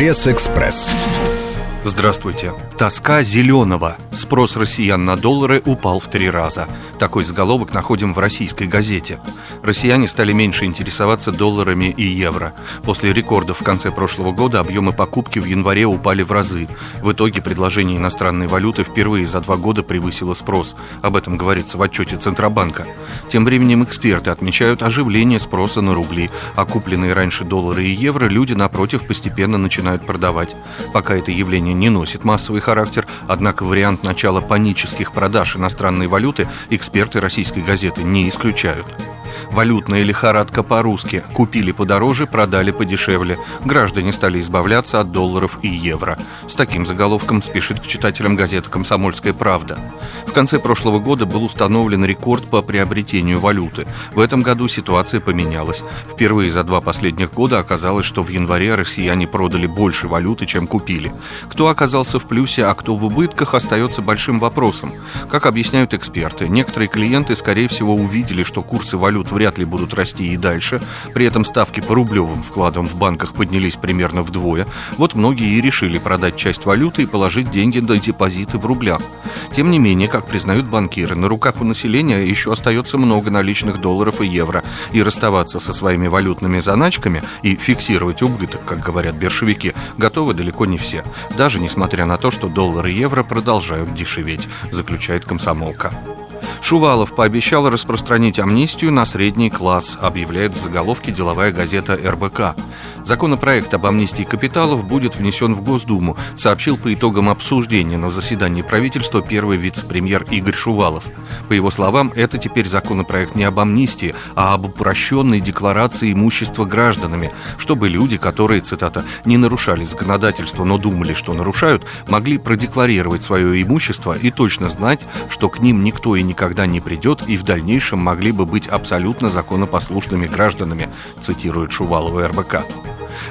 Пресс-экспресс. Здравствуйте. Тоска зеленого. Спрос россиян на доллары упал в три раза. Такой заголовок находим в российской газете. Россияне стали меньше интересоваться долларами и евро. После рекордов в конце прошлого года объемы покупки в январе упали в разы. В итоге предложение иностранной валюты впервые за два года превысило спрос. Об этом говорится в отчете Центробанка. Тем временем эксперты отмечают оживление спроса на рубли, а купленные раньше доллары и евро люди, напротив, постепенно начинают продавать. Пока это явление явление не носит массовый характер, однако вариант начала панических продаж иностранной валюты эксперты российской газеты не исключают. Валютная лихорадка по-русски. Купили подороже, продали подешевле. Граждане стали избавляться от долларов и евро. С таким заголовком спешит к читателям газеты «Комсомольская правда». В конце прошлого года был установлен рекорд по приобретению валюты. В этом году ситуация поменялась. Впервые за два последних года оказалось, что в январе россияне продали больше валюты, чем купили. Кто оказался в плюсе, а кто в убытках, остается большим вопросом. Как объясняют эксперты, некоторые клиенты, скорее всего, увидели, что курсы валют вряд ли будут расти и дальше. При этом ставки по рублевым вкладам в банках поднялись примерно вдвое. Вот многие и решили продать часть валюты и положить деньги на депозиты в рублях. Тем не менее, как признают банкиры, на руках у населения еще остается много наличных долларов и евро. И расставаться со своими валютными заначками и фиксировать убыток, как говорят биржевики, готовы далеко не все. Даже несмотря на то, что доллар и евро продолжают дешеветь, заключает комсомолка. Шувалов пообещал распространить амнистию на средний класс, объявляет в заголовке деловая газета РБК. Законопроект об амнистии капиталов будет внесен в Госдуму, сообщил по итогам обсуждения на заседании правительства первый вице-премьер Игорь Шувалов. По его словам, это теперь законопроект не об амнистии, а об упрощенной декларации имущества гражданами, чтобы люди, которые, цитата, не нарушали законодательство, но думали, что нарушают, могли продекларировать свое имущество и точно знать, что к ним никто и никогда не придет и в дальнейшем могли бы быть абсолютно законопослушными гражданами, цитирует Шувалова РБК.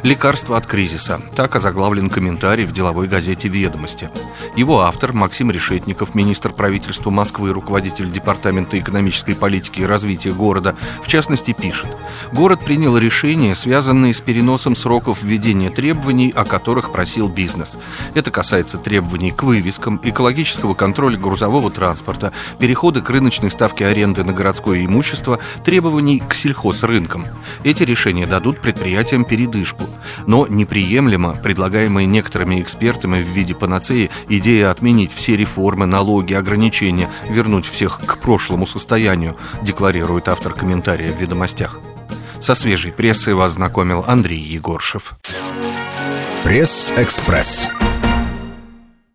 «Лекарство от кризиса». Так озаглавлен комментарий в деловой газете «Ведомости». Его автор Максим Решетников, министр правительства Москвы, руководитель Департамента экономической политики и развития города, в частности, пишет. Город принял решения, связанные с переносом сроков введения требований, о которых просил бизнес. Это касается требований к вывескам, экологического контроля грузового транспорта, перехода к рыночной ставке аренды на городское имущество, требований к сельхозрынкам. Эти решения дадут предприятиям передышку поддержку. Но неприемлемо предлагаемая некоторыми экспертами в виде панацеи идея отменить все реформы, налоги, ограничения, вернуть всех к прошлому состоянию, декларирует автор комментария в «Ведомостях». Со свежей прессой вас знакомил Андрей Егоршев. Пресс-экспресс.